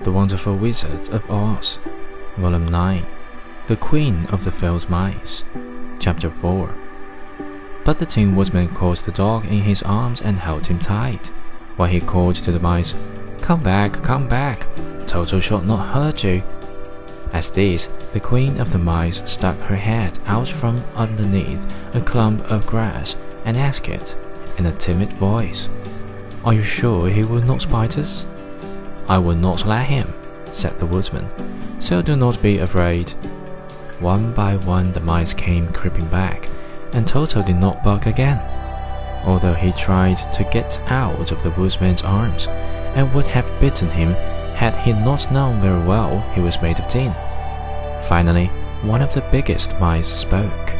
The Wonderful Wizard of Oz, Volume 9, The Queen of the Field Mice, Chapter 4. But the Tin Woodman caught the dog in his arms and held him tight, while he called to the mice, Come back, come back, Toto shall not hurt you. At this, the Queen of the Mice stuck her head out from underneath a clump of grass and asked it, in a timid voice, Are you sure he will not bite us? I will not let him, said the Woodman, so do not be afraid. One by one the mice came creeping back, and Toto did not bark again, although he tried to get out of the Woodman's arms, and would have bitten him had he not known very well he was made of tin. Finally, one of the biggest mice spoke.